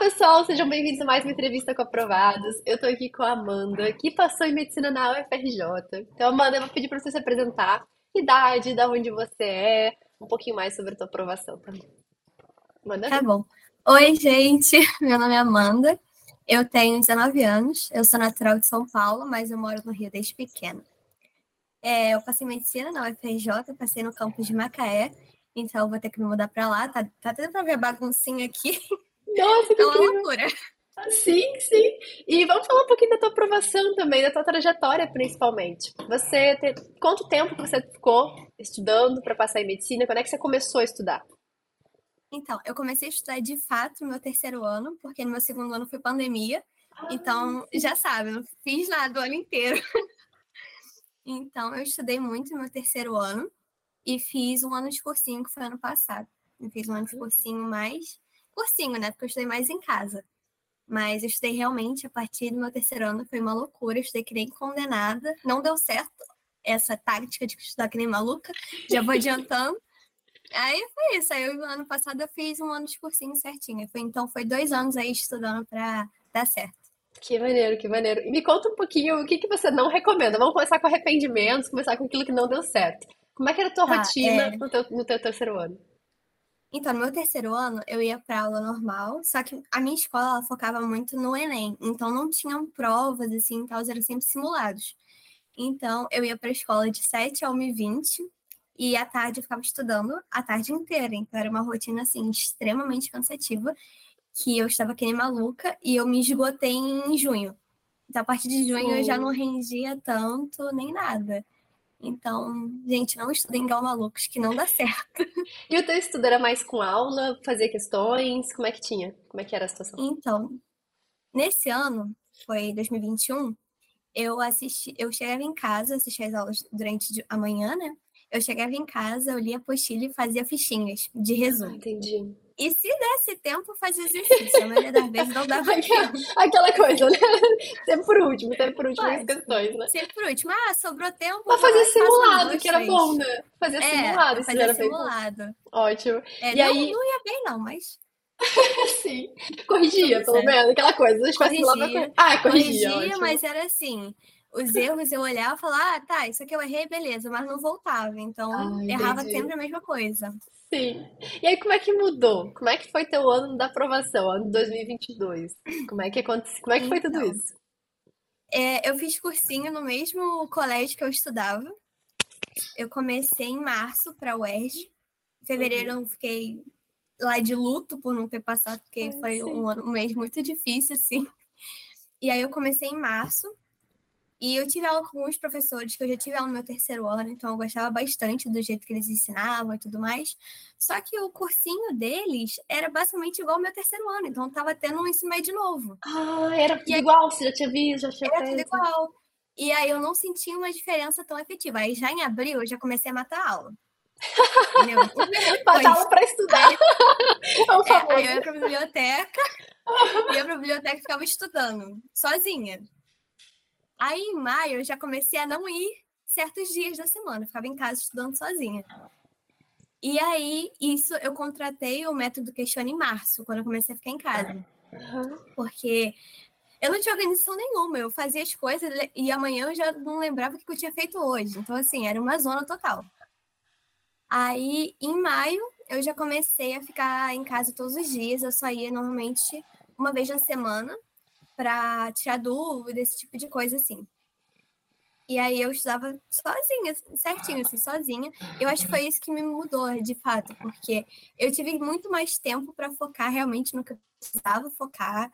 pessoal, sejam bem-vindos a mais uma entrevista com aprovados. Eu tô aqui com a Amanda, que passou em medicina na UFRJ. Então, Amanda, eu vou pedir para você se apresentar, idade, da onde você é, um pouquinho mais sobre a tua aprovação também. Manda Tá bom. Oi, gente. Meu nome é Amanda. Eu tenho 19 anos. Eu sou natural de São Paulo, mas eu moro no Rio desde pequena. É, eu passei medicina na UFRJ, passei no campus de Macaé, então vou ter que me mudar para lá. Tá, tá tendo pra ver a baguncinha aqui. Nossa, que é uma loucura. Sim, sim. E vamos falar um pouquinho da tua aprovação também, da tua trajetória principalmente. Você tem... quanto tempo você ficou estudando para passar em medicina? Quando é que você começou a estudar? Então, eu comecei a estudar de fato no meu terceiro ano, porque no meu segundo ano foi pandemia. Então, já sabe, não fiz nada o ano inteiro. então, eu estudei muito no meu terceiro ano e fiz um ano de cursinho, que foi ano passado. Eu fiz um ano de cursinho mais. Cursinho, né? Porque eu estudei mais em casa. Mas eu estudei realmente a partir do meu terceiro ano, foi uma loucura. Eu estudei que nem condenada. Não deu certo essa tática de estudar que nem maluca. Já vou adiantando. Aí foi isso. Aí eu, ano passado eu fiz um ano de cursinho certinho. Foi, então foi dois anos aí estudando para dar certo. Que maneiro, que maneiro. E me conta um pouquinho o que, que você não recomenda. Vamos começar com arrependimentos, começar com aquilo que não deu certo. Como é que era a tua tá, rotina é... no, teu, no teu terceiro ano? Então, no meu terceiro ano, eu ia para aula normal, só que a minha escola ela focava muito no Enem, então não tinham provas, assim, tal, eram sempre simulados. Então, eu ia para a escola de 7 a 1h20 e à tarde eu ficava estudando a tarde inteira. Então, era uma rotina, assim, extremamente cansativa, que eu estava que nem maluca e eu me esgotei em junho. Então, a partir de junho, Sim. eu já não rendia tanto nem nada. Então, gente, não estudem igual malucos, que não dá certo. E o teu estudo era mais com aula, fazer questões? Como é que tinha? Como é que era a situação? Então, nesse ano, foi 2021, eu assisti, eu chegava em casa, assistia as aulas durante a manhã, né? Eu chegava em casa, eu lia a apostila e fazia fichinhas de resumo. Ah, entendi. E se desse tempo, fazia exercício. A maioria das vezes não dava tempo. Aquela coisa, né? Sempre por último, sempre por último as questões, né? Sempre por último. Ah, sobrou tempo. Mas fazer simulado, que era bom, né? Fazer é, simulado, fazer era simulado. Ótimo. É, e não, aí... não ia bem, não, mas. Sim. Corrigia, pelo menos, aquela coisa. Corrigia. Lá pra... Ah, corrigia. Corrigia, mas era assim os erros eu olhava e falava, ah, tá, isso aqui eu errei, beleza, mas não voltava. Então, ah, errava sempre a mesma coisa. Sim. E aí, como é que mudou? Como é que foi teu ano da aprovação, ano de 2022? Como é que aconteceu? Como é que foi tudo então, isso? É, eu fiz cursinho no mesmo colégio que eu estudava. Eu comecei em março para o UERJ. Em fevereiro uhum. eu fiquei lá de luto por não ter passado, porque foi um, ano, um mês muito difícil, assim. E aí eu comecei em março. E eu tive aula com alguns professores que eu já tive aula no meu terceiro ano, então eu gostava bastante do jeito que eles ensinavam e tudo mais. Só que o cursinho deles era basicamente igual ao meu terceiro ano, então eu tava tendo um ensino médio novo. Ah, era tudo aí, igual, você já tinha visto, já tinha Era feito. tudo igual. E aí eu não sentia uma diferença tão efetiva. Aí já em abril eu já comecei a matar a aula. Entendeu? matar aula pra estudar. Aí, é, aí eu ia pra biblioteca, ia pra biblioteca e ficava estudando, sozinha. Aí, em maio, eu já comecei a não ir certos dias da semana, eu ficava em casa estudando sozinha. E aí, isso eu contratei o método Questione em março, quando eu comecei a ficar em casa. Porque eu não tinha organização nenhuma, eu fazia as coisas e amanhã eu já não lembrava o que eu tinha feito hoje. Então, assim, era uma zona total. Aí, em maio, eu já comecei a ficar em casa todos os dias. Eu só ia normalmente uma vez na semana para tirar dúvida, esse tipo de coisa assim. E aí eu estudava sozinha, certinho, assim, sozinha. Eu acho que foi isso que me mudou, de fato, porque eu tive muito mais tempo para focar realmente no que eu precisava focar.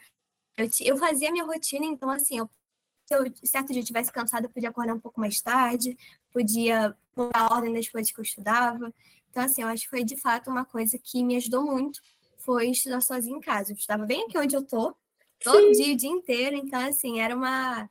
Eu, eu fazia minha rotina, então, assim, eu, se eu certo dia estivesse cansada, eu podia acordar um pouco mais tarde, podia mudar a ordem das coisas que eu estudava. Então, assim, eu acho que foi de fato uma coisa que me ajudou muito, foi estudar sozinha em casa. Eu estudava bem aqui onde eu tô, todo Sim. dia, o dia inteiro. Então, assim, era uma,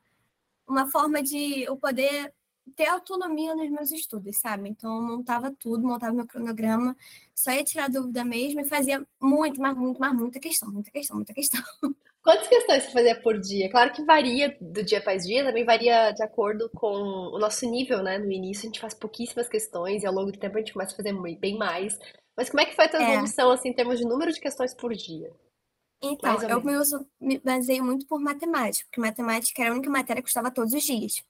uma forma de eu poder ter autonomia nos meus estudos, sabe? Então, eu montava tudo, montava meu cronograma, só ia tirar dúvida mesmo e fazia muito, mas muito, mas muita questão, muita questão, muita questão. Quantas questões você fazia por dia? Claro que varia do dia para dia, também varia de acordo com o nosso nível, né? No início a gente faz pouquíssimas questões e ao longo do tempo a gente começa a fazer bem mais. Mas como é que foi a tua é. evolução, assim, em termos de número de questões por dia? Então, eu me, uso, me baseio muito por matemática, porque matemática era a única matéria que eu estava todos os dias.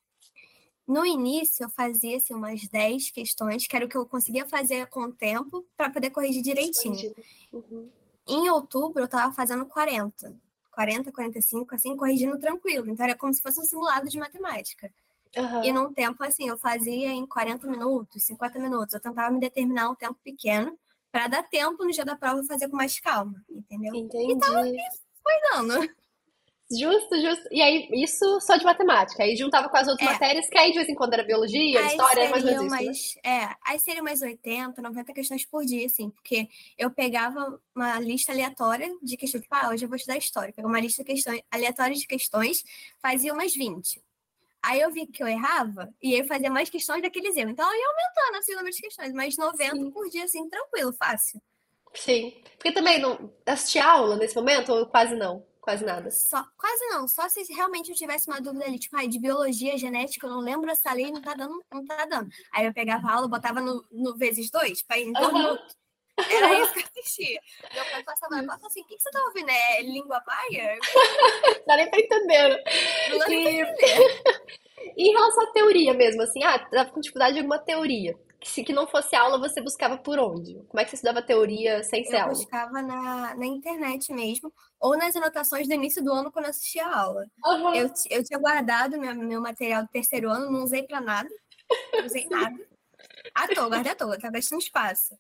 No início, eu fazia assim, umas 10 questões, que era o que eu conseguia fazer com o tempo, para poder corrigir direitinho. Uhum. Em outubro, eu estava fazendo 40. 40, 45, assim, corrigindo tranquilo. Então, era como se fosse um simulado de matemática. E Aham. num tempo, assim, eu fazia em 40 minutos, 50 minutos. Eu tentava me determinar um tempo pequeno, para dar tempo no dia da prova fazer com mais calma, entendeu? Entendi. Não, não. Justo, justo. E aí, isso só de matemática. Aí juntava com as outras É. matérias, que aí de vez em quando era biologia, Aí história, mais ou menos isso, né? umas, é, aí seriam umas 80, 90 questões por dia, assim, porque eu pegava uma lista aleatória de questões, tipo, ah, hoje eu vou estudar história, pegava uma lista de questões, aleatória de questões, fazia umas 20. Aí eu vi que eu errava, e eu fazia mais questões daqueles erros. Então eu ia aumentando assim, o número de questões, mas 90 Sim. por dia, assim, tranquilo, fácil. Sim. Porque também não assistia aula nesse momento, ou quase não? Quase nada. Só, quase não, só se realmente eu tivesse uma dúvida ali, tipo, ai, de biologia, genética, eu não lembro essa lei, não tá dando, não tá dando. Aí eu pegava a aula, botava no, no vezes dois, para ir em dois Aham. Era isso que eu assistia. Meu pai passava falava assim, o que, que você tá ouvindo? É língua paia? Dá nem pra entender. né? Não dá nem pra E, entender. e em relação à teoria mesmo, assim, ah, tava com dificuldade de alguma teoria. Que se que não fosse aula, você buscava por onde? Como é que você estudava teoria sem ser Eu aula? buscava na, na internet mesmo, ou nas anotações do início do ano quando eu assistia a aula. Aham. Eu, eu tinha guardado meu, meu material do terceiro ano, não usei pra nada, não usei nada. À toa, guardei à toa, tá gastando espaço.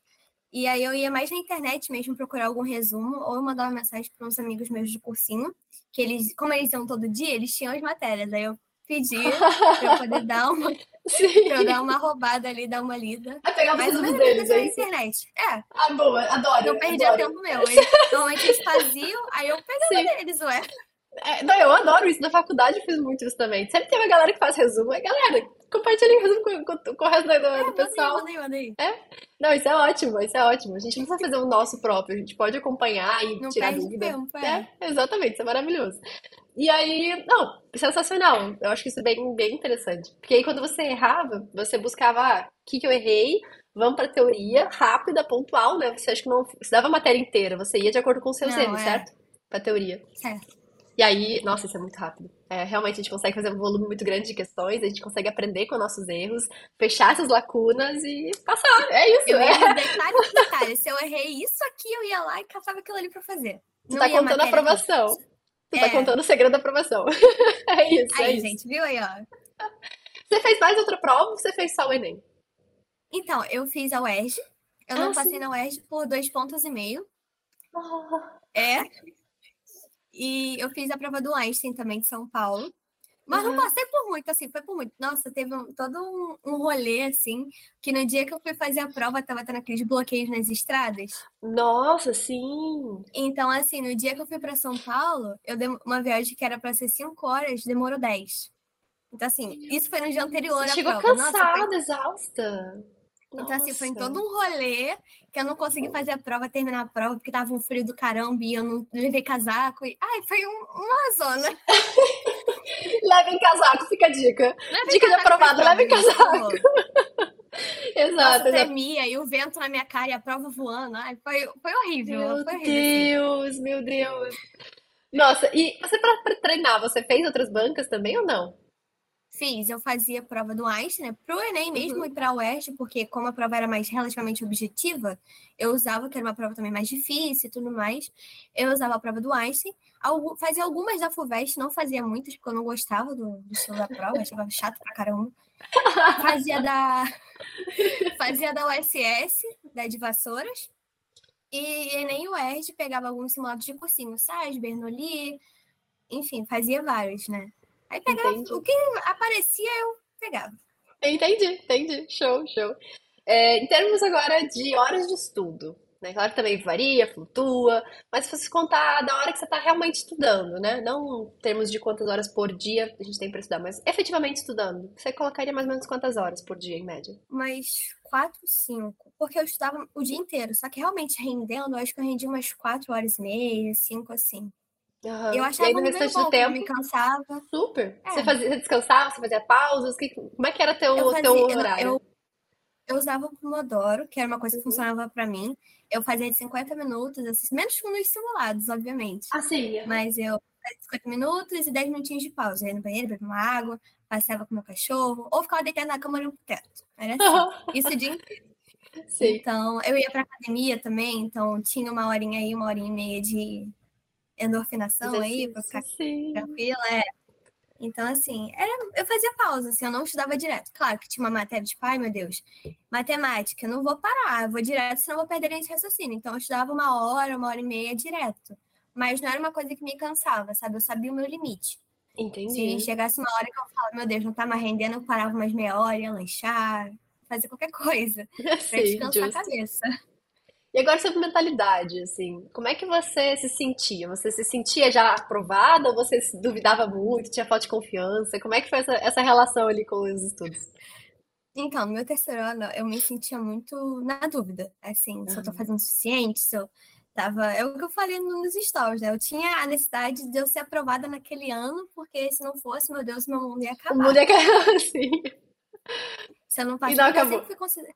E aí eu ia mais na internet mesmo procurar algum resumo, ou eu mandava mensagem para uns amigos meus de cursinho, que eles, como eles iam todo dia, eles tinham as matérias. Aí eu pedia pra eu poder dar uma, pra eu dar uma roubada ali, dar uma lida. Aí pegava Mas a maioria deles, é isso? internet. É, Ah, boa, adoro, não perdia adoro. tempo meu. Eles, normalmente eles faziam, aí eu pegava Sim. deles, ué. É, não, eu adoro isso. Na faculdade eu fiz muito isso também. Sempre tem uma galera que faz resumo. É, galera, resumo com, com- com o resto do, do É, manda aí, pessoal. manda aí, manda aí. Não, isso é ótimo, isso é ótimo. A gente não precisa fazer o nosso próprio, a gente pode acompanhar e Não tirar dúvida. tempo, é. É, exatamente, isso é maravilhoso. E aí, não, sensacional. Eu acho que isso é bem, bem interessante. Porque aí quando você errava, você buscava, ah, o que que eu errei? Vamos pra teoria, rápida, pontual, né? Você acha que não estudava a matéria inteira, você ia de acordo com os seus Não, erros, é. certo? Pra teoria. Certo. E aí, nossa, isso é muito rápido. É, realmente a gente consegue fazer um volume muito grande de questões, a gente consegue aprender com nossos erros, fechar essas lacunas e passar. É isso, Eu é. ia detalhe por detalhe. Se eu errei isso aqui, eu ia lá e catava aquilo ali pra fazer. Não tá contando a aprovação. Você tá É. contando o segredo da aprovação. É isso, é Aí, isso. gente, viu aí, ó? Você fez mais outra prova ou você fez só o Enem? Então, eu fiz a UERJ. Eu não Ah, passei sim. na UERJ por dois pontos e meio. É. E eu fiz a prova do Einstein também de São Paulo. Mas não Uhum. passei por muito, assim, foi por muito. Nossa, teve um- todo um, um rolê, assim, que no dia que eu fui fazer a prova, tava tendo aqueles bloqueios nas estradas. Nossa, sim. Então, assim, no dia que eu fui para São Paulo, eu dei uma viagem que era para ser 5 horas, demorou 10. Então, assim, isso foi no dia anterior Você chegou prova. Nossa, foi cansada, exausta. Então, assim, foi em Nossa. todo um rolê que eu não consegui fazer a prova, terminar a prova, porque tava um frio do caramba e eu não levei casaco. E... Ai, foi um- uma zona. Levem casaco, fica a dica. Dica de aprovado, prova, levem casaco. Exato, Nossa, tremia e o vento na minha cara e a prova voando. Ai, foi, foi horrível. Meu foi horrível. assim. Deus, meu Deus. Nossa, e você pra treinar, você fez outras bancas também ou não? Fiz, eu fazia a prova do Einstein, né? Pro Enem mesmo Uhum. e pra UERJ, porque como a prova era mais relativamente objetiva, eu usava, que era uma prova também mais difícil e tudo mais, eu usava a prova do Einstein. Algu- fazia algumas da FUVEST, não fazia muitas, porque eu não gostava do, do estilo da prova, achava chato pra caramba. Fazia da, fazia da USS, da de Vassouras, e Enem e UERJ pegava alguns simulados de cursinho, SAS, Bernoulli, enfim, fazia vários, né? Aí pegava Entendi. o que aparecia, eu pegava. Entendi, entendi. Show, show. É, em termos agora de horas de estudo, né? Claro que também varia, flutua, mas se você contar da hora que você está realmente estudando, né? Não em termos de quantas horas por dia a gente tem para estudar, mas efetivamente estudando, você colocaria mais ou menos quantas horas por dia, em média? Umas quatro, cinco. Porque eu estudava o dia inteiro. Só que realmente rendendo, eu acho que eu rendi umas quatro horas e meia, cinco assim. Aham. Eu E achava aí no número restante bom, do eu tempo, me cansava. super. É. Você fazia, você descansava, você fazia pausas? Que, como é que era teu, Eu fazia, teu eu, horário? eu, eu usava o Pomodoro, que era uma coisa que uhum. funcionava para mim. Eu fazia de 50 minutos, assim, menos que nos simulados, obviamente. Ah, sim. Mas eu fazia 50 minutos e 10 minutinhos de pausa. Eu ia no banheiro, bebia uma água, passeava com meu cachorro, ou ficava deitada na cama olhando pro teto. Era assim. Isso o dia inteiro. Sim. Então, eu ia pra academia também, então tinha uma horinha aí, uma horinha e meia de endorfinação aí, pra ficar sim. tranquila. É. Então, assim, era, eu fazia pausa, assim, eu não estudava direto. Claro que tinha uma matéria de pai, meu Deus, matemática, eu não vou parar, eu vou direto, senão eu vou perder esse raciocínio. Então, eu estudava uma hora, uma hora e meia direto. Mas não era uma coisa que me cansava, sabe? Eu sabia o meu limite. Entendi. Se chegasse uma hora que eu falava, meu Deus, não tá mais rendendo, eu parava mais meia hora, ia lanchar, fazer qualquer coisa. pra Sim, descansar justo. a cabeça. E agora sobre mentalidade, assim, como é que você se sentia? Você se sentia já aprovada ou você duvidava muito, tinha falta de confiança? Como é que foi essa, essa relação ali com os estudos? Então, no meu terceiro ano, eu me sentia muito na dúvida, assim, uhum. se eu tô fazendo o suficiente, se eu tava... É o que eu falei nos stories, né? Eu tinha a necessidade de eu ser aprovada naquele ano, porque se não fosse, meu Deus, meu mundo ia acabar. O mundo ia acabar, sim. Se eu não passasse, e não acabou. eu sempre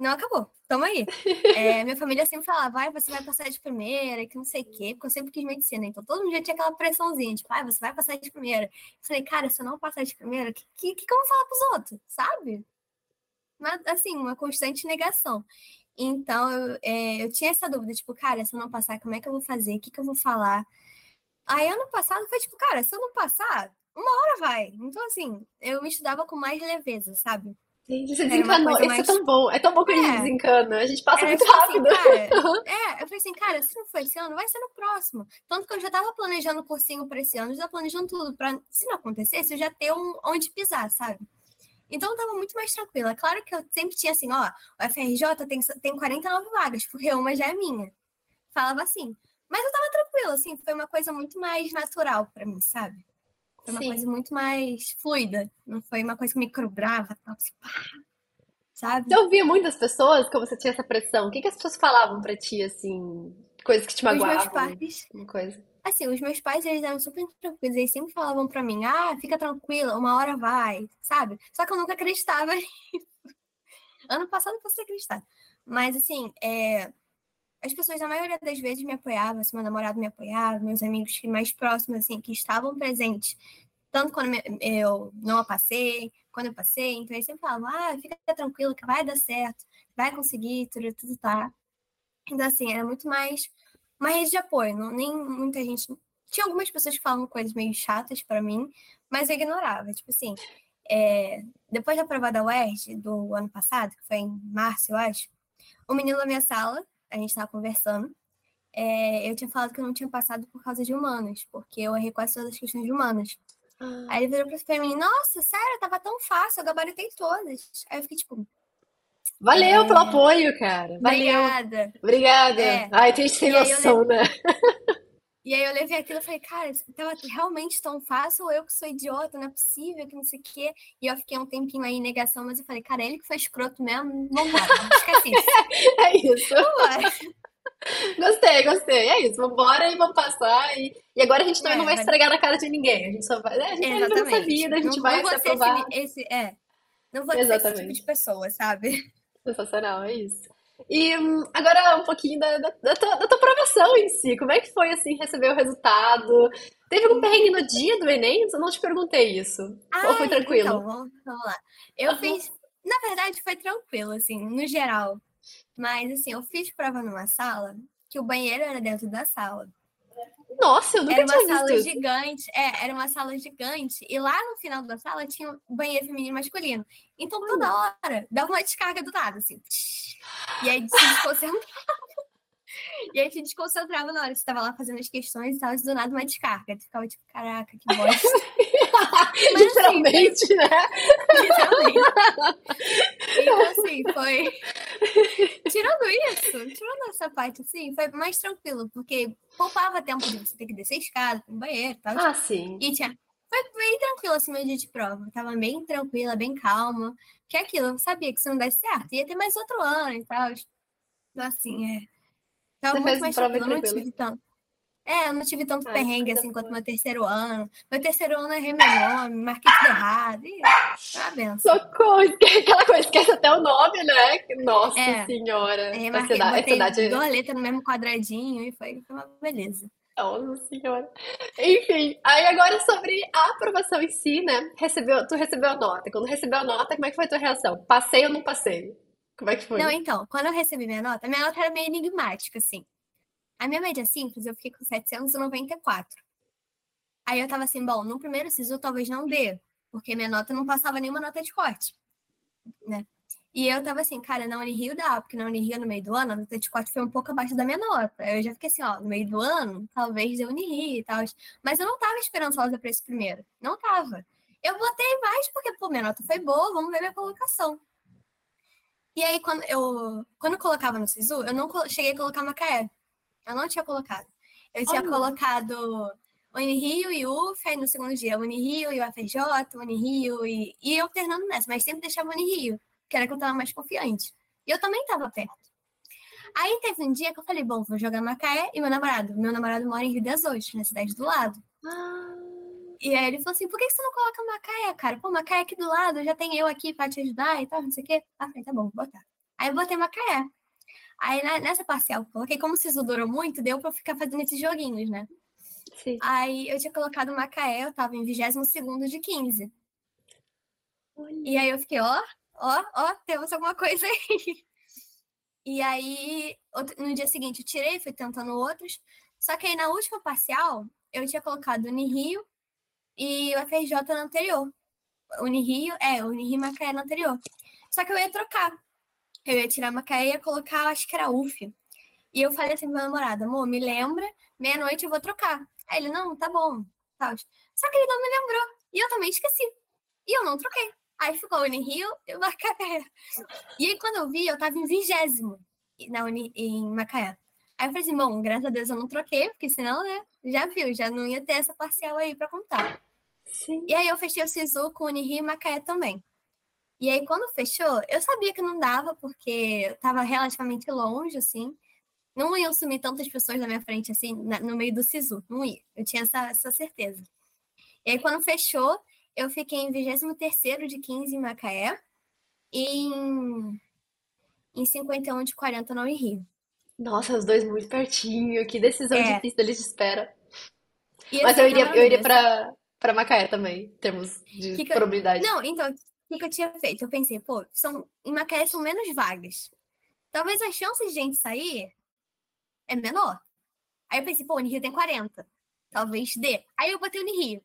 não acabou. Toma aí. É, minha família sempre falava, vai, você vai passar de primeira, que não sei o quê, porque eu sempre quis medicina. Então todo mundo já tinha aquela pressãozinha, tipo, vai, você vai passar de primeira. Eu falei, cara, se eu não passar de primeira, o que, que, que, eu vou falar pros outros? Sabe? Mas, assim, uma constante negação. Então, eu, é, eu tinha essa dúvida, tipo, cara, se eu não passar, como é que eu vou fazer? O que, que eu vou falar? Aí, ano passado, foi tipo, cara, se eu não passar, uma hora vai. Então, assim, eu me estudava com mais leveza, sabe? Você desencanou. Isso mais... é tão bom. É tão bom que é. a gente é. desencana. A gente passa é, muito tipo assim, rápido. Assim, cara, é, eu falei assim, cara, se não for esse ano, vai ser no próximo. Tanto que eu já tava planejando o cursinho para esse ano, já planejando tudo para, se não acontecesse, eu já ter um onde pisar, sabe? Então eu tava muito mais tranquila. Claro que eu sempre tinha assim, ó, o FRJ tem, tem 49 vagas, porque uma já é minha. Falava assim. Mas eu tava tranquila, assim, foi uma coisa muito mais natural para mim, sabe? Foi uma Sim. coisa muito mais fluida. Não foi uma coisa que me cobrava, assim, pá, sabe? Você ouvia muitas pessoas como você tinha essa pressão? O que, que as pessoas falavam pra ti, assim? Coisas que te magoavam? Os meus pais... Uma coisa. Assim, os meus pais, eles eram super tranquilos. Eles sempre falavam pra mim, ah, fica tranquila, uma hora vai, sabe? Só que eu nunca acreditava nisso. Ano passado eu fosse acreditar. Mas, assim, é as pessoas, a maioria das vezes, me apoiavam, assim, meu namorado me apoiava, meus amigos mais próximos, assim, que estavam presentes, tanto quando eu não a passei, quando eu passei, então eles sempre falavam, ah, fica tranquilo que vai dar certo, vai conseguir, tudo, tudo tá. Então, assim, era muito mais uma rede de apoio, não, nem muita gente... Tinha algumas pessoas que falavam coisas meio chatas para mim, mas eu ignorava, tipo assim, é... depois da prova da UERJ, do ano passado, que foi em março, eu acho, o menino da minha sala, a gente estava conversando, é, eu tinha falado que eu não tinha passado por causa de humanas, porque eu errei quase todas as questões de humanas. Ah. Aí ele virou pra mim, nossa, sério, tava tão fácil, eu gabaritei todas. Aí eu fiquei tipo. Valeu é... pelo apoio, cara. Valeu. Obrigada. Obrigada. É. Ai, tem sem noção, né? E aí eu levei aquilo e falei, cara, tava realmente tão fácil, ou eu que sou idiota, não é possível, que não sei o quê. E eu fiquei um tempinho aí em negação, mas eu falei, cara, ele que foi escroto mesmo, vambora, esquece isso. é isso. Vambora. Gostei, gostei. É isso, vambora e vamos passar. E, e agora a gente também é, não vai estragar na cara de ninguém. A gente só vai. Né, a gente Exatamente. vai nossa vida, a gente não, vai não se aprovar. Esse, esse, é. Não vou ser esse tipo de pessoa, sabe? Sensacional, é isso. E hum, agora um pouquinho da, da, da, tua, da tua aprovação em si. Como é que foi, assim, receber o resultado? Teve algum perrengue no dia do Enem? Eu não te perguntei isso. Ah, Ou foi tranquilo? Então, vamos, vamos lá. Eu uhum. fiz... Na verdade, foi tranquilo, assim, no geral. Mas, assim, eu fiz prova numa sala que o banheiro era dentro da sala. Nossa, eu nunca era uma sala gigante. É, era uma sala gigante. E lá no final da sala tinha um banheiro feminino e masculino. Então, toda hora, dava uma descarga do nada, assim. E aí se desconcentrava. E aí se desconcentrava na hora você estava lá fazendo as questões e tal, do nada uma descarga. Tu ficava tipo, caraca, que bosta. Mas, literalmente, assim, né? Literalmente. Então, assim, foi. Tirando isso, tirando essa parte, assim, foi mais tranquilo, porque poupava tempo de você ter que descer a escada, ir no banheiro e tal. Ah, sim. E tinha. Foi bem tranquilo assim meu dia de prova. Tava bem tranquila, bem calma. Que é aquilo, eu sabia que se não desse certo, ia ter mais outro ano e tal. Então, assim, é. Tava Você muito mais tranquila, não tive tanto. É, eu não tive tanto Ai, perrengue assim quanto meu terceiro ano. Meu terceiro ano errei meu nome, marquei tudo errado. E, tá benção. Socorro, aquela coisa, esquece até o nome, né? Nossa é, senhora. É, marquei, cidade, cidade... duas letras no mesmo quadradinho e foi, foi uma beleza. Nossa senhora. Enfim, aí agora sobre a aprovação em si, né? Recebeu, tu recebeu a nota. Quando recebeu a nota, como é que foi a tua reação? Passei ou não passei? Como é que foi? Não, então, quando eu recebi minha nota, minha nota era meio enigmática, assim. A minha média simples, eu fiquei com 794. Aí eu tava assim, bom, no primeiro SISU talvez não dê, porque minha nota não passava nenhuma nota de corte, né? E eu tava assim, cara, na Unirio dá, porque na Unirio no meio do ano a nota de corte foi um pouco abaixo da minha nota. Eu já fiquei assim, ó, no meio do ano, talvez dê Unirio e tal. Mas eu não tava esperançosa pra esse primeiro. Não tava. Eu botei mais porque, pô, minha nota foi boa, vamos ver minha colocação. E aí, quando eu, quando eu colocava no SISU, eu não cheguei a colocar Macaé. Eu não tinha colocado. Eu tinha oh. colocado Unirio e UF, aí no segundo dia Unirio e UFJ, Unirio e, e alternando nessa, mas sempre deixava Unirio, que era que eu tava mais confiante. E eu também tava perto. Aí teve um dia que eu falei, bom, vou jogar Macaé e meu namorado. Meu namorado mora em Rio das Ostras, na cidade do lado. Ah. E aí ele falou assim, por que você não coloca Macaé, cara? Pô, Macaé aqui do lado, já tem eu aqui pra te ajudar e tal, não sei o quê. Ah, falei, tá bom, vou botar. Aí eu botei Macaé. Aí nessa parcial, coloquei como se isso durou muito, deu pra ficar fazendo esses joguinhos, né? Sim. Aí eu tinha colocado Macaé, eu tava em 22 de 15. Olha. E aí eu fiquei, ó, ó, ó, temos alguma coisa aí. E aí, no dia seguinte, eu tirei, fui tentando outros. Só que aí na última parcial, eu tinha colocado Unirio e o FRJ no anterior. Unirio, é, Unirio e Macaé no anterior. Só que eu ia trocar. Eu ia tirar Macaé e ia colocar, acho que era UF. E eu falei assim pro meu namorado, amor, me lembra, meia-noite eu vou trocar. Aí ele, não, tá bom. Tal. Só que ele não me lembrou. E eu também esqueci. E eu não troquei. Aí ficou Unirio e Macaé. E aí, quando eu vi, eu tava em vigésimo na Uni, em Macaé. Aí eu falei assim, bom, graças a Deus eu não troquei, porque senão, né, já viu, já não ia ter essa parcial aí pra contar. Sim. E aí eu fechei o SISU com Unirio e Macaé também. E aí, quando fechou, eu sabia que não dava, porque eu tava relativamente longe, assim. Não iam sumir tantas pessoas na minha frente, assim, na, no meio do SISU. Não ia. Eu tinha essa, essa certeza. E aí, quando fechou, eu fiquei em 23 de 15 em Macaé e em, em 51 de 40 no Rio. Nossa, os dois muito pertinho. Que decisão é. difícil eles de espera. Mas eu iria, eu iria pra, pra Macaé também, em termos de que que probabilidade. Eu... Não, então, que, que eu tinha feito? Eu pensei, pô, são, em Macaé são menos vagas. Talvez as chances de gente sair é menor. Aí eu pensei, pô, Unirio tem 40. Talvez dê. Aí eu botei Unirio.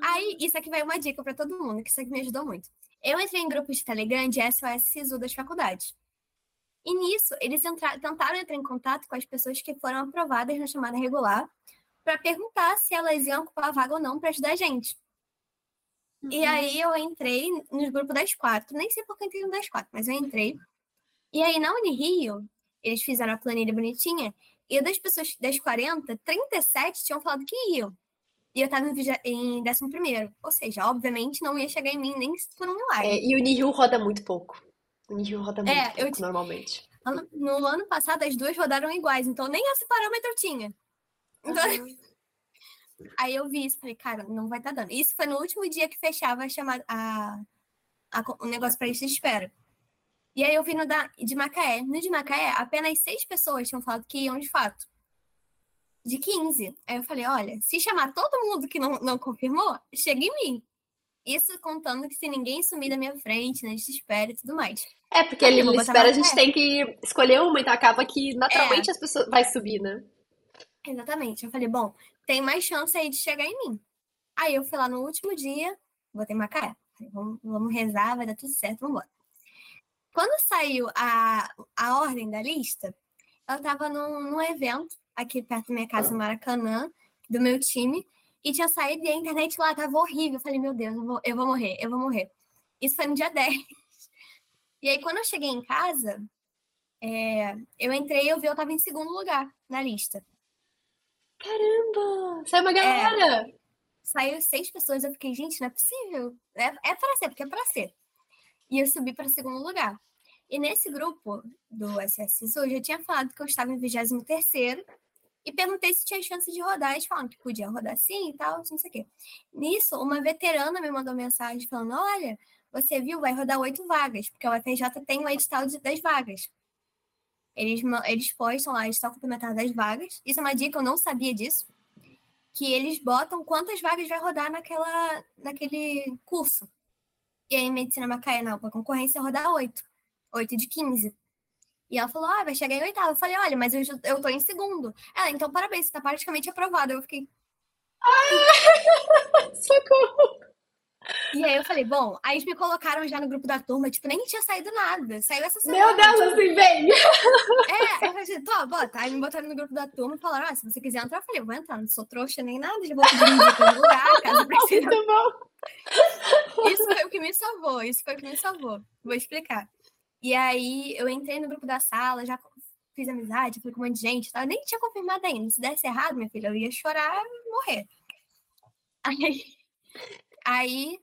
Aí, isso aqui vai uma dica para todo mundo, que isso aqui me ajudou muito. Eu entrei em grupos de Telegram de SOS SISU das faculdades. E nisso, eles entraram, tentaram entrar em contato com as pessoas que foram aprovadas na chamada regular para perguntar se elas iam ocupar a vaga ou não para ajudar a gente. Uhum. E aí eu entrei no grupo das quatro. Nem sei por que entrei no das quatro, mas eu entrei. E aí na Unirio, eles fizeram a planilha bonitinha. E das pessoas das 40, 37 tinham falado que iam. E eu tava em, décimo primeiro. Ou seja, obviamente não ia chegar em mim nem por um milagre. É, e o Unirio roda muito pouco. O Unirio roda muito é, pouco, eu, normalmente. No ano passado, as duas rodaram iguais. Então nem esse parâmetro tinha. Então... Uhum. Aí eu vi isso, falei, cara, não vai estar tá dando. Isso foi no último dia que fechava a chamada, a, a, o negócio para lista de espera. E aí eu vi no da, de Macaé. No de Macaé, apenas seis pessoas tinham falado que iam de fato. De 15. Aí eu falei, olha, se chamar todo mundo que não, não confirmou, chega em mim. Isso contando que se ninguém sumir da minha frente, na lista de espera e tudo mais. É, porque ali na espera a gente tem que escolher uma, então acaba que naturalmente é. as pessoas vai subir, né? Exatamente. Eu falei, bom, tem mais chance aí de chegar em mim. Aí eu fui lá no último dia, botei. Falei, vamos, vamos rezar, vai dar tudo certo, vamos embora. Quando saiu a, a ordem da lista, eu estava num, num evento aqui perto da minha casa, no Maracanã, do meu time, e tinha saído e a internet lá tava horrível. Eu falei, meu Deus, eu vou, eu vou morrer, eu vou morrer. Isso foi no dia 10. E aí, quando eu cheguei em casa, é, eu entrei e eu vi eu estava em segundo lugar na lista. Caramba! Saiu uma galera! É, saiu seis pessoas, eu fiquei, gente, não é possível. É, é para ser, porque é para ser. E eu subi para segundo lugar. E nesse grupo do SSS hoje, eu tinha falado que eu estava em 23 e perguntei se tinha chance de rodar. Eles falaram que podia rodar sim e tal, não sei o quê. Nisso, uma veterana me mandou mensagem falando: Olha, você viu, vai rodar oito vagas, porque o UFRJ tem um edital das vagas. Eles, eles postam lá, edital complementar das vagas. Isso é uma dica, eu não sabia disso. Que eles botam quantas vagas vai rodar naquela, naquele curso. E aí, Medicina Macaé, não, para concorrência, rodar oito. Oito de quinze. E ela falou, ah, vai chegar em oitavo. Eu falei, olha, mas eu, eu tô em segundo. Ela, então parabéns, você tá praticamente aprovada. Eu fiquei. Ah, socorro! E aí eu falei, bom, aí eles me colocaram já no grupo da turma, tipo, nem tinha saído nada. Saiu essa semana. Meu Deus, tipo... assim, vem! É, eu falei, tô, bota. Aí me botaram no grupo da turma e falaram, ah, se você quiser entrar, eu falei, vou entrar, não sou trouxa nem nada, já vou pedir um no lugar, caso precise. Muito bom. Isso foi o que me salvou, isso foi o que me salvou. Vou explicar. E aí eu entrei no grupo da sala, já fiz amizade, fui com um monte de gente, tá? nem tinha confirmado ainda. Se desse errado, minha filha, eu ia chorar e morrer. Aí, aí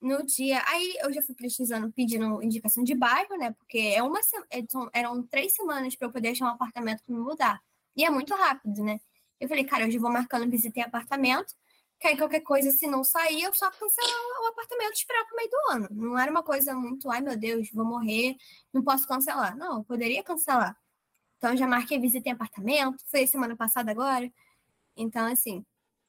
no dia. Aí eu já fui pesquisando, pedindo indicação de bairro, né? Porque é uma, é, eram três semanas para eu poder achar um apartamento para me mudar. E é muito rápido, né? Eu falei, cara, eu vou marcando visita em apartamento que aí qualquer coisa, se não sair, eu só cancelar o apartamento e esperar pro meio do ano. Não era uma coisa muito, ai meu Deus, vou morrer, não posso cancelar. Não, eu poderia cancelar. Então, já marquei visita em apartamento, foi semana passada agora. Então, assim,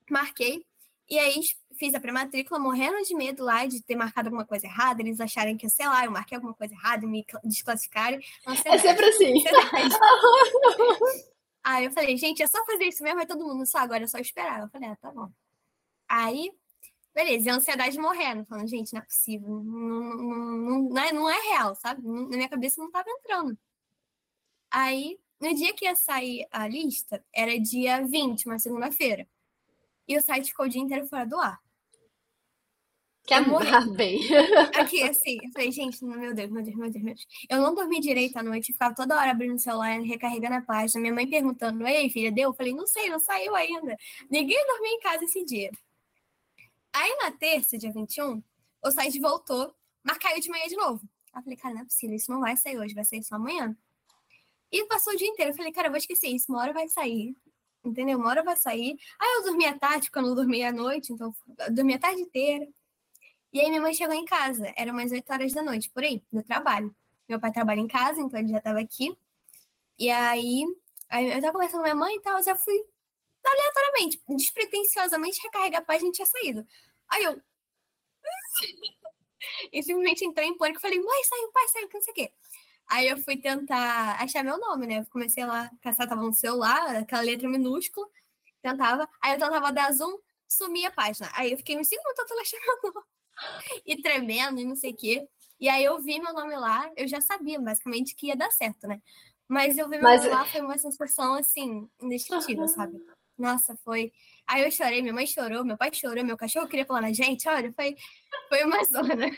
marquei. E aí, fiz a pré-matrícula morrendo de medo lá de ter marcado alguma coisa errada, eles acharem que, sei lá, eu marquei alguma coisa errada e me desclassificarem. É sempre assim. aí eu falei, gente, é só fazer isso mesmo, é todo mundo só, agora é só esperar. Eu falei, ah, tá bom. Aí, beleza, e a ansiedade morrendo, falando, gente, não é possível, não, não, não, é, não é real, sabe? Na minha cabeça não estava entrando. Aí, no dia que ia sair a lista, era dia 20, uma segunda-feira. E o site ficou o dia inteiro fora do ar. Quer morrer bem. Aqui, assim, eu falei, gente, meu Deus, meu Deus, meu Deus, meu Deus. Eu não dormi direito à noite, ficava toda hora abrindo o celular, recarregando a página. Minha mãe perguntando, ei, filha, deu? Eu falei, não sei, não saiu ainda. Ninguém dormiu em casa esse dia. Aí na terça, dia 21, o site voltou, mas caiu de manhã de novo. Eu falei, cara, não é possível, isso não vai sair hoje, vai sair só amanhã. E passou o dia inteiro. Eu falei, cara, eu vou esquecer isso, uma hora vai sair. Entendeu? Uma hora vai sair. Aí eu dormi à tarde, porque eu não dormi à noite, então eu dormi a tarde inteira. E aí minha mãe chegou em casa, era umas 8 horas da noite, por aí, no trabalho. Meu pai trabalha em casa, então ele já estava aqui. E aí, aí eu tava conversando com minha mãe e tal, eu já fui aleatoriamente, despretensiosamente recarregar a página e tinha saído. Aí eu. e simplesmente entrei em pânico e falei, mãe, saiu, pai, saiu, não sei o quê. Aí eu fui tentar achar meu nome, né? Eu comecei lá, caçar, tava no celular, aquela letra minúscula, tentava. Aí eu tentava dar zoom, sumia a página. Aí eu fiquei uns 5 minutos tentando achar meu nome. E tremendo e não sei o quê. E aí eu vi meu nome lá, eu já sabia basicamente que ia dar certo, né? Mas eu vi meu Mas... nome lá, foi uma sensação assim, indescritível, uhum. sabe? Nossa, foi. Aí eu chorei, minha mãe chorou, meu pai chorou, meu cachorro queria falar na gente, olha, foi, foi uma zona.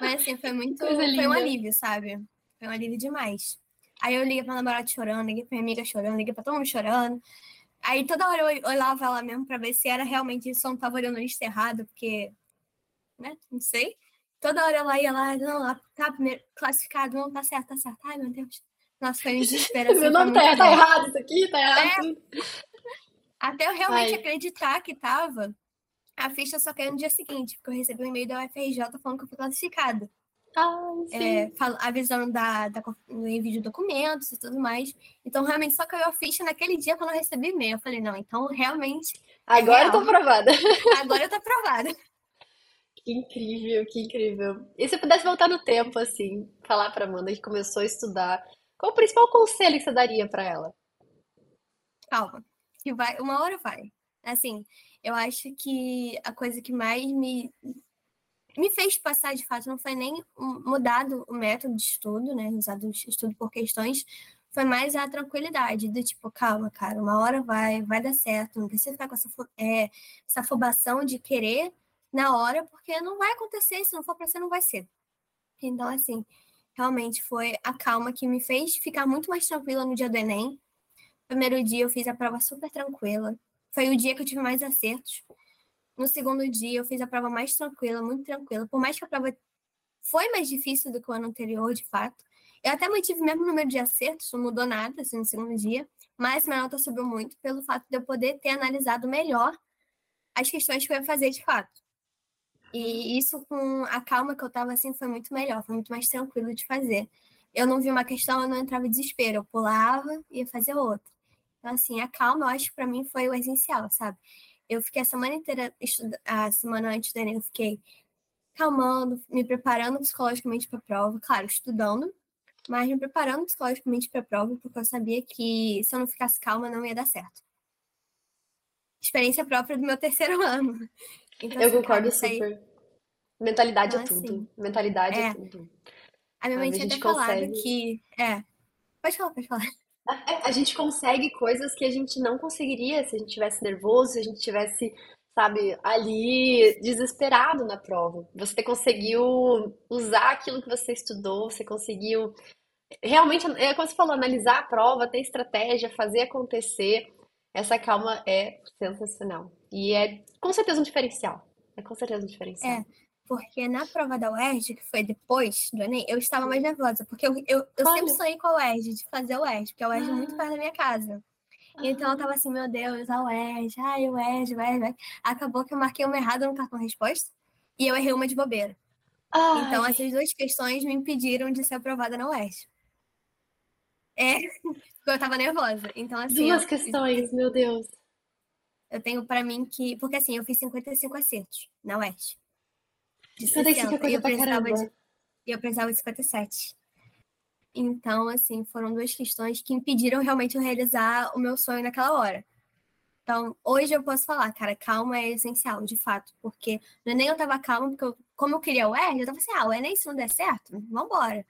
Mas assim, foi muito. Foi um alívio, sabe? Foi um alívio demais. Aí eu liguei pra namorada chorando, liguei pra minha amiga chorando, liguei pra todo mundo chorando. Aí toda hora eu olhava ela mesmo pra ver se era realmente isso, eu não tava olhando lista errado, porque. Né? Não sei. Toda hora ela ia lá, não, lá tá primeiro classificado, não, tá certo, tá certo. Ai, meu Deus. Nossa, foi um desespero. Assim, meu nome tá, tá errado, isso aqui tá errado. É. Até eu realmente Ai. acreditar que tava, a ficha só caiu no dia seguinte, porque eu recebi um e-mail da UFRJ falando que eu fui classificada. Ah, é, avisando da, da, do envio de documentos e tudo mais. Então, realmente, só caiu a ficha naquele dia quando eu recebi e-mail. Eu falei, não, então, realmente. É Agora é eu tô aprovada. Agora eu tô aprovada. Que incrível, que incrível. E se pudesse voltar no tempo, assim, falar pra Amanda que começou a estudar, qual o principal conselho que você daria para ela? Calma que vai, uma hora vai. Assim, eu acho que a coisa que mais me me fez passar de fato não foi nem mudado o método de estudo, né, usado estudo por questões, foi mais a tranquilidade do tipo, calma, cara, uma hora vai, vai dar certo, não precisa ficar com essa, é, essa afobação de querer na hora, porque não vai acontecer, se não for para ser, não vai ser. Então, assim, realmente foi a calma que me fez ficar muito mais tranquila no dia do Enem, primeiro dia eu fiz a prova super tranquila. Foi o dia que eu tive mais acertos. No segundo dia eu fiz a prova mais tranquila, muito tranquila. Por mais que a prova foi mais difícil do que o ano anterior, de fato. Eu até mantive o mesmo número de acertos, não mudou nada assim, no segundo dia. Mas minha nota subiu muito pelo fato de eu poder ter analisado melhor as questões que eu ia fazer de fato. E isso com a calma que eu tava assim foi muito melhor, foi muito mais tranquilo de fazer. Eu não vi uma questão, eu não entrava em desespero, eu pulava e ia fazer outra. Então, assim, a calma, eu acho que para mim foi o essencial, sabe? Eu fiquei a semana inteira, a semana antes do Enem, eu fiquei calmando, me preparando psicologicamente para a prova, claro, estudando, mas me preparando psicologicamente para a prova, porque eu sabia que se eu não ficasse calma, não ia dar certo. Experiência própria do meu terceiro ano. Então, eu assim, concordo super. Mentalidade então, é tudo. Assim, Mentalidade é, é, tudo. A minha mãe tinha até consegue... falado que. É. Pode falar, pode falar. A, é, a gente consegue coisas que a gente não conseguiria se a gente tivesse nervoso, se a gente tivesse, sabe, ali desesperado na prova. Você conseguiu usar aquilo que você estudou, você conseguiu realmente, é como você falou, analisar a prova, ter estratégia, fazer acontecer. Essa calma é sensacional. E é com certeza um diferencial. É com certeza um diferencial. É, porque na prova da UERJ, que foi depois do Enem, eu estava mais nervosa, porque eu, eu, eu sempre sonhei com a UERJ, de fazer a UERJ, porque a UERJ é muito perto da minha casa. Então eu tava assim, meu Deus, a UERJ, ai, UERJ, UERJ, UERJ. Acabou que eu marquei uma errada no cartão resposta e eu errei uma de bobeira. Ai. Então essas duas questões me impediram de ser aprovada na UERJ. É, porque eu tava nervosa. Então, assim. Duas eu, questões, meu Deus. Eu tenho para mim que. Porque assim, eu fiz 55 acertos na UERJ. 55 é eu precisava de, eu precisava de 57. Então, assim, foram duas questões que impediram realmente eu realizar o meu sonho naquela hora. Então, hoje eu posso falar, cara, calma é essencial, de fato, porque não é nem eu tava calma, porque eu, como eu queria o Enem, eu tava assim, ah, o Enem, se não der certo, vambora.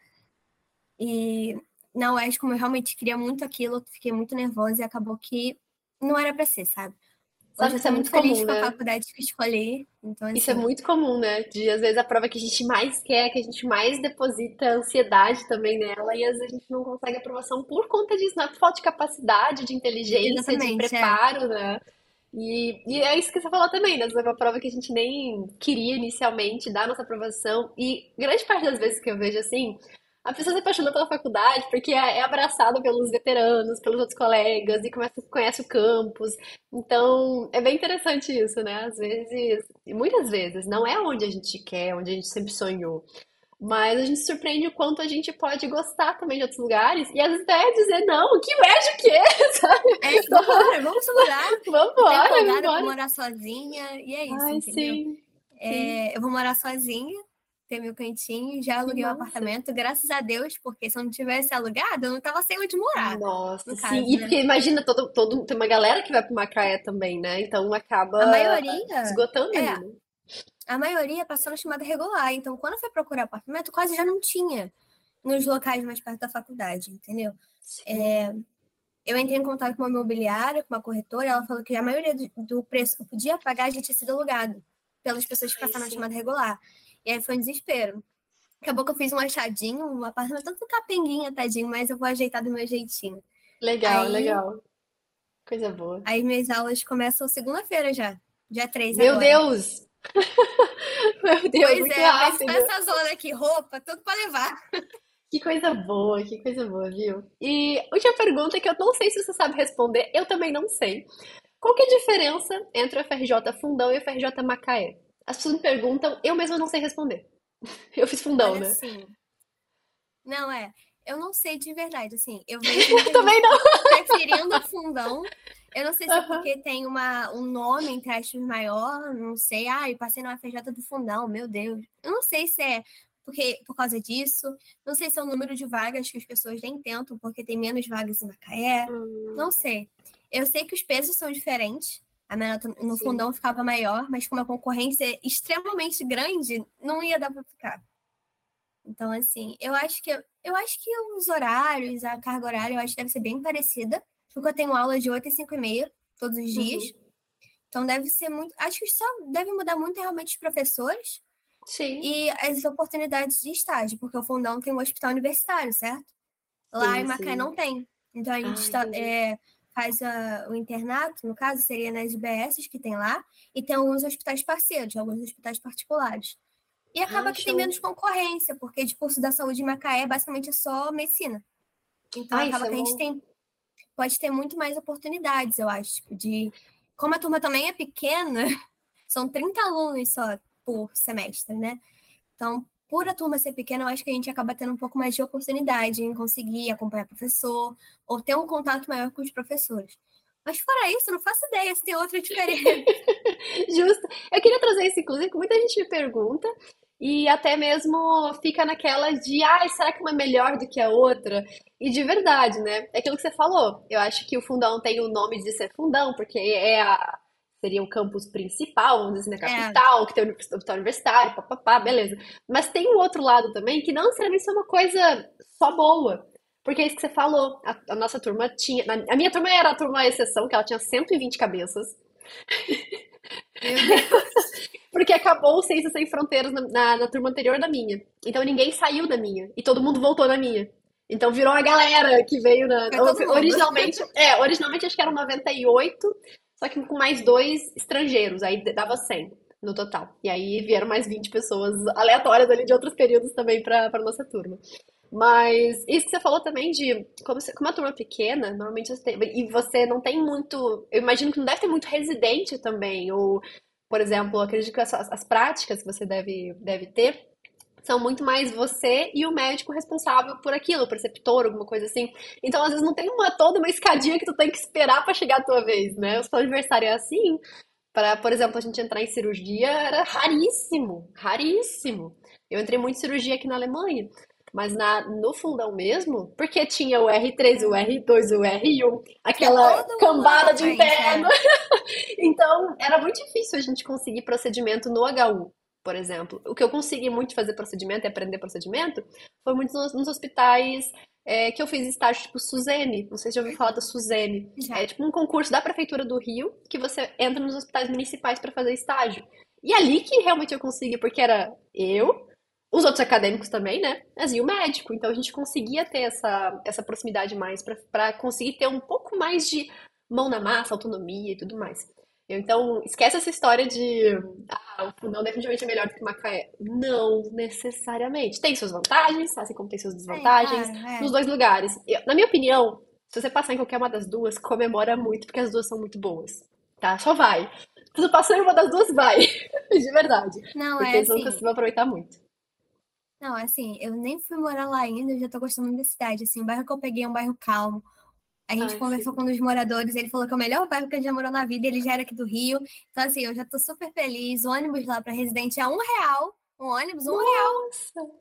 E na UERJ, como eu realmente queria muito aquilo, eu fiquei muito nervosa e acabou que não era para ser, sabe? Sabe, isso é muito feliz comum, com a né? faculdade que escolhi. Então, assim... Isso é muito comum, né? De às vezes a prova que a gente mais quer, que a gente mais deposita ansiedade também nela, e às vezes a gente não consegue aprovação por conta disso, não é por falta de capacidade, de inteligência, Exatamente, de é. preparo, é. né? E, e é isso que você falou também, né? É uma prova que a gente nem queria inicialmente dar nossa aprovação. E grande parte das vezes que eu vejo assim, a pessoa se apaixona pela faculdade porque é, é abraçada pelos veteranos, pelos outros colegas e começa, conhece o campus. Então, é bem interessante isso, né? Às vezes, muitas vezes, não é onde a gente quer, onde a gente sempre sonhou. Mas a gente surpreende o quanto a gente pode gostar também de outros lugares e às vezes até dizer, não, que inveja que é, sabe? É, vambora, vamos morar. vambora, vambora. Eu vou morar sozinha e é isso, Ai, entendeu? Sim. É, eu vou morar sozinha ter meu cantinho, já aluguei o um apartamento, graças a Deus, porque se eu não tivesse alugado, eu não tava sem onde morar. Nossa, sim. Caso, e né? porque imagina, todo, todo, tem uma galera que vai pro Macaé também, né? Então acaba a maioria, esgotando é, ali, né? A maioria passou na chamada regular. Então, quando eu fui procurar apartamento, quase já não tinha nos locais mais perto da faculdade, entendeu? É, eu entrei em contato com uma imobiliária, com uma corretora, ela falou que a maioria do, do preço que eu podia pagar já tinha sido alugado pelas pessoas que passaram na chamada regular. E aí foi um desespero. Acabou que eu fiz um achadinho, um apartamento todo capenguinha, tadinho, mas eu vou ajeitar do meu jeitinho. Legal, aí, legal. Coisa boa. Aí minhas aulas começam segunda-feira já. Dia 3 Meu agora. Deus! Meu Deus, pois é, rápido. mas essa zona aqui, roupa, tudo para levar. Que coisa boa, que coisa boa, viu? E última pergunta que eu não sei se você sabe responder, eu também não sei. Qual que é a diferença entre o FRJ Fundão e o FRJ Macaé? As pessoas me perguntam, eu mesma não sei responder. Eu fiz fundão, Olha, né? Assim, não, é. Eu não sei de verdade, assim. Eu vejo eu também não. preferindo fundão. Eu não sei se é porque tem uma, um nome, entre aspas, maior, não sei. Ah, eu passei na FJ do fundão, meu Deus. Eu não sei se é porque, por causa disso. Não sei se é o número de vagas que as pessoas nem tentam, porque tem menos vagas em Macaé. Hum. Não sei. Eu sei que os pesos são diferentes. A minha nota no Sim. fundão ficava maior, mas com uma concorrência extremamente grande, não ia dar para ficar. Então, assim, eu acho que eu acho que os horários, a carga horária, eu acho que deve ser bem parecida, porque eu tenho aula de 8 e 5 e meia todos os dias. Uhum. Então deve ser muito. Acho que só deve mudar muito realmente os professores Sim. e as oportunidades de estágio, porque o fundão tem um hospital universitário, certo? Lá sim, em Macaé sim. não tem. Então a gente está faz a, o internato, no caso, seria nas IBS que tem lá, e tem alguns hospitais parceiros, alguns hospitais particulares. E acaba que show. tem menos concorrência, porque de curso da saúde em Macaé basicamente é só medicina. Então acaba é que a gente tem pode ter muito mais oportunidades, eu acho, de como a turma também é pequena, são 30 alunos só por semestre, né? Então, por a turma ser pequena, eu acho que a gente acaba tendo um pouco mais de oportunidade em conseguir acompanhar o professor ou ter um contato maior com os professores. Mas fora isso, não faço ideia se tem outra diferença. Justo. Eu queria trazer isso, inclusive, que muita gente me pergunta e até mesmo fica naquela de, ah, será que uma é melhor do que a outra? E de verdade, né? É aquilo que você falou. Eu acho que o fundão tem o nome de ser fundão, porque é a, seria o campus principal, vamos dizer, na assim, é. capital, é. que tem o hospital universitário, papapá, beleza. Mas tem o outro lado também, que não necessariamente é uma coisa só boa. Porque é isso que você falou. A, a nossa turma tinha. A minha turma era a turma exceção, que ela tinha 120 cabeças. Porque acabou o Ciências Sem Fronteiras na, na, na, turma anterior da minha. Então ninguém saiu da minha. E todo mundo voltou na minha. Então virou a galera que veio na. Originalmente, é, originalmente acho que eram 98, só que com mais dois estrangeiros, aí dava 100 no total. E aí vieram mais 20 pessoas aleatórias ali de outros períodos também para nossa turma. Mas isso que você falou também de como, você, como a turma é pequena, normalmente você tem, e você não tem muito. Eu imagino que não deve ter muito residente também. Ou, por exemplo, acredito que as, as práticas que você deve, deve ter são muito mais você e o médico responsável por aquilo, o preceptor, alguma coisa assim. Então, às vezes, não tem uma toda uma escadinha que tu tem que esperar para chegar a tua vez, né? O seu aniversário é assim. Para, por exemplo, a gente entrar em cirurgia era raríssimo, raríssimo. Eu entrei muito em cirurgia aqui na Alemanha. Mas na, no fundão mesmo, porque tinha o R3, o R2, o R1, aquela cambada de inverno. então, era muito difícil a gente conseguir procedimento no HU, por exemplo. O que eu consegui muito fazer procedimento e aprender procedimento foi muito nos, nos hospitais é, que eu fiz estágio tipo Suzene. Não sei se já ouviu falar da Suzene. É tipo um concurso da Prefeitura do Rio que você entra nos hospitais municipais para fazer estágio. E ali que realmente eu consegui, porque era eu, os outros acadêmicos também, né? Mas e o médico. Então a gente conseguia ter essa, essa proximidade mais para conseguir ter um pouco mais de mão na massa, autonomia e tudo mais. Então, esquece essa história de ah, o fundão definitivamente é melhor do que o Macaé. Não necessariamente. Tem suas vantagens, assim como tem suas desvantagens, é, é. nos dois lugares. Eu, na minha opinião, se você passar em qualquer uma das duas, comemora muito, porque as duas são muito boas. Tá? Só vai. Se você passar em uma das duas, vai. de verdade. Não, porque é eles assim... vão aproveitar muito. Não, assim, eu nem fui morar lá ainda, eu já tô gostando muito da cidade. Assim, o bairro que eu peguei é um bairro calmo. A gente Ai, conversou sim. com um dos moradores, ele falou que é o melhor bairro que ele já morou na vida, ele já era aqui do Rio. Então, assim, eu já tô super feliz. O ônibus lá para residente é um real. Um ônibus, um Nossa. real.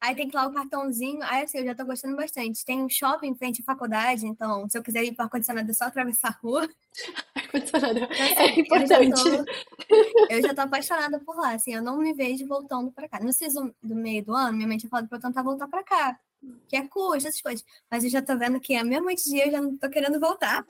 Aí tem que lá o cartãozinho. Aí, assim, eu já tô gostando bastante. Tem um shopping em frente à faculdade, então, se eu quiser ir para ar-condicionado, é só atravessar a rua. Ar-condicionado então, assim, é importante. Eu já, tô, eu já tô apaixonada por lá, assim, eu não me vejo voltando para cá. No season do meio do ano, minha mãe tinha falado pra eu tentar voltar para cá que é custo, essas coisas. Mas eu já tô vendo que a mesma dia eu já não tô querendo voltar.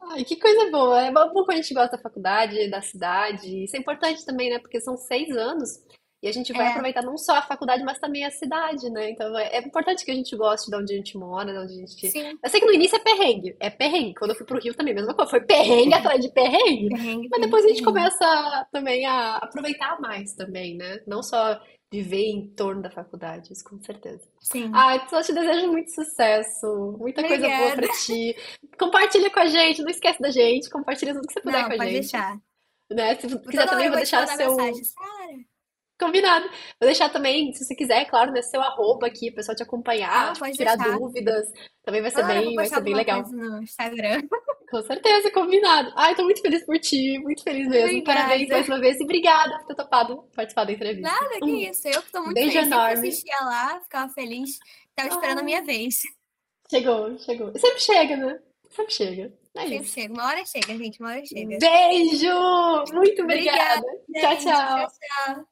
Ai, que coisa boa. É bom quando a gente gosta da faculdade, da cidade. Isso é importante também, né? Porque são seis anos e a gente vai é. aproveitar não só a faculdade, mas também a cidade, né? Então é, é importante que a gente goste de onde a gente mora, de onde a gente. Sim. Eu sei que no início é perrengue. É perrengue. Quando eu fui pro Rio também, mesma coisa. Foi perrengue atrás de perrengue. perrengue mas depois a gente começa também a aproveitar mais também, né? Não só viver em torno da faculdade, isso com certeza. Sim. Ai, só te desejo muito sucesso, muita Obrigada. coisa boa pra ti. Compartilha com a gente, não esquece da gente, compartilha tudo que você puder não, com a pode gente. deixar. Né? Se quiser também, vou deixar seu. Mensagem. Combinado. Vou deixar também, se você quiser, é claro, né, seu arroba aqui, o pessoal te acompanhar, ah, tirar deixar. dúvidas. Também vai ser ah, bem, vai ser bem legal. No Instagram. Com certeza, combinado. Ai, tô muito feliz por ti, muito feliz mesmo. Obrigada. Parabéns mais uma vez e obrigada por ter topado participar da entrevista. Nada, que um isso. Eu que tô muito beijo feliz. enorme. Eu assistia lá, ficava feliz. Tava esperando a minha vez. Chegou, chegou. Sempre chega, né? Sempre chega. É Sempre chega. Uma hora chega, gente. Uma hora chega. Beijo! Muito obrigada. obrigada tchau, tchau. tchau, tchau.